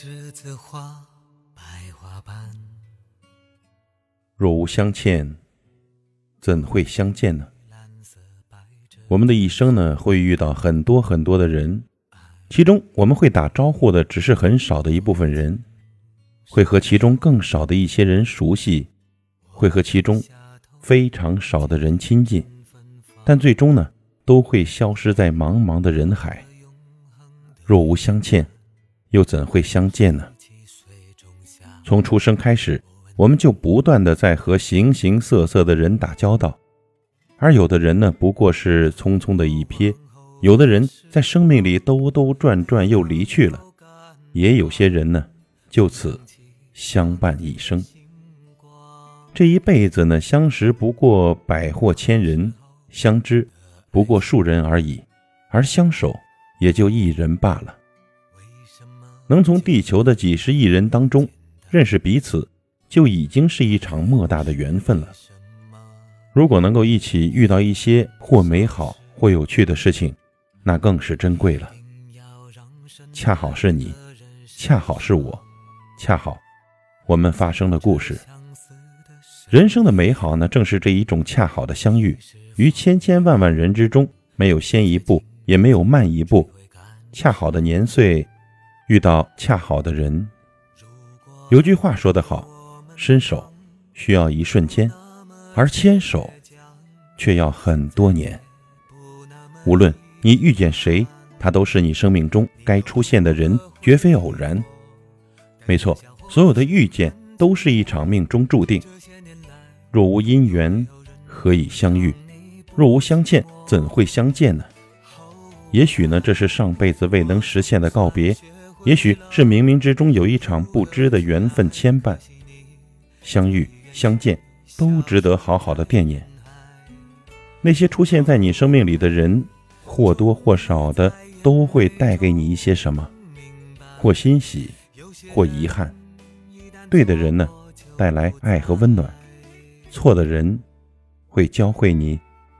栀子花，白花瓣。若无相欠，怎会相见呢？我们的一生呢，会遇到很多很多的人，其中我们会打招呼的只是很少的一部分人，会和其中更少的一些人熟悉，会和其中非常少的人亲近，但最终呢，都会消失在茫茫的人海。若无相欠，又怎会相见呢？从出生开始。我们就不断的在和形形色色的人打交道，而有的人呢，不过是匆匆的一瞥；有的人在生命里兜兜转转又离去了，也有些人呢，就此相伴一生。这一辈子呢，相识不过百或千人，相知不过数人而已，而相守也就一人罢了。能从地球的几十亿人当中认识彼此。就已经是一场莫大的缘分了。如果能够一起遇到一些或美好或有趣的事情，那更是珍贵了。恰好是你，恰好是我，恰好我们发生了故事。人生的美好呢，正是这一种恰好的相遇。于千千万万人之中，没有先一步，也没有慢一步。恰好的年岁，遇到恰好的人。有句话说得好。伸手需要一瞬间，而牵手却要很多年。无论你遇见谁，他都是你生命中该出现的人，绝非偶然。没错，所有的遇见都是一场命中注定。若无因缘，何以相遇？若无相欠，怎会相见呢？也许呢，这是上辈子未能实现的告别；也许是冥冥之中有一场不知的缘分牵绊。相遇相见都值得好好的惦念。那些出现在你生命里的人，或多或少的都会带给你一些什么，或欣喜，或遗憾。对的人呢，带来爱和温暖；错的人，会教会你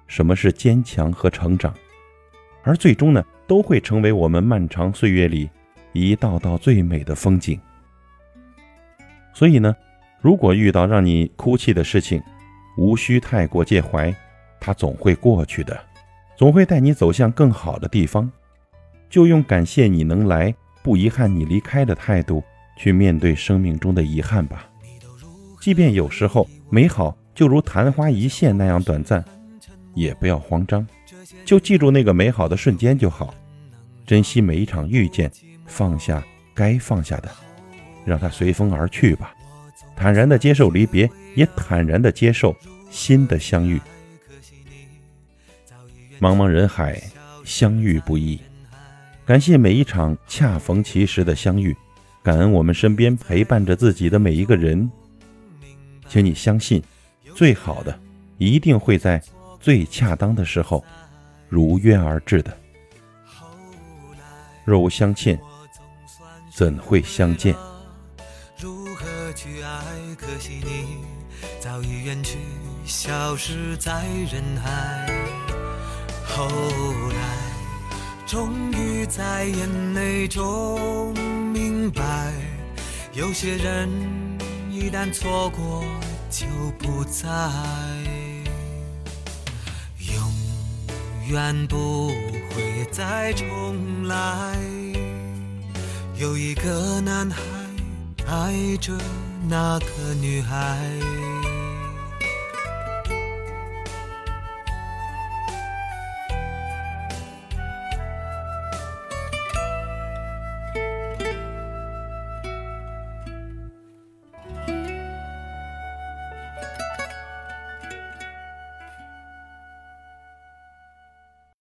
什么是坚强和成长。而最终呢，都会成为我们漫长岁月里一道道最美的风景。所以呢。如果遇到让你哭泣的事情，无需太过介怀，它总会过去的，总会带你走向更好的地方。就用感谢你能来，不遗憾你离开的态度去面对生命中的遗憾吧。即便有时候美好就如昙花一现那样短暂，也不要慌张，就记住那个美好的瞬间就好，珍惜每一场遇见，放下该放下的，让它随风而去吧。坦然的接受离别，也坦然的接受新的相遇。茫茫人海，相遇不易。感谢每一场恰逢其时的相遇，感恩我们身边陪伴着自己的每一个人。请你相信，最好的一定会在最恰当的时候如约而至的。若无相欠，怎会相见？如何去爱，可惜你早已远去，消失在人海。后来，终于在眼泪中明白，有些人一旦错过就不再，永远不会再重来。有一个男孩爱着。那个女孩。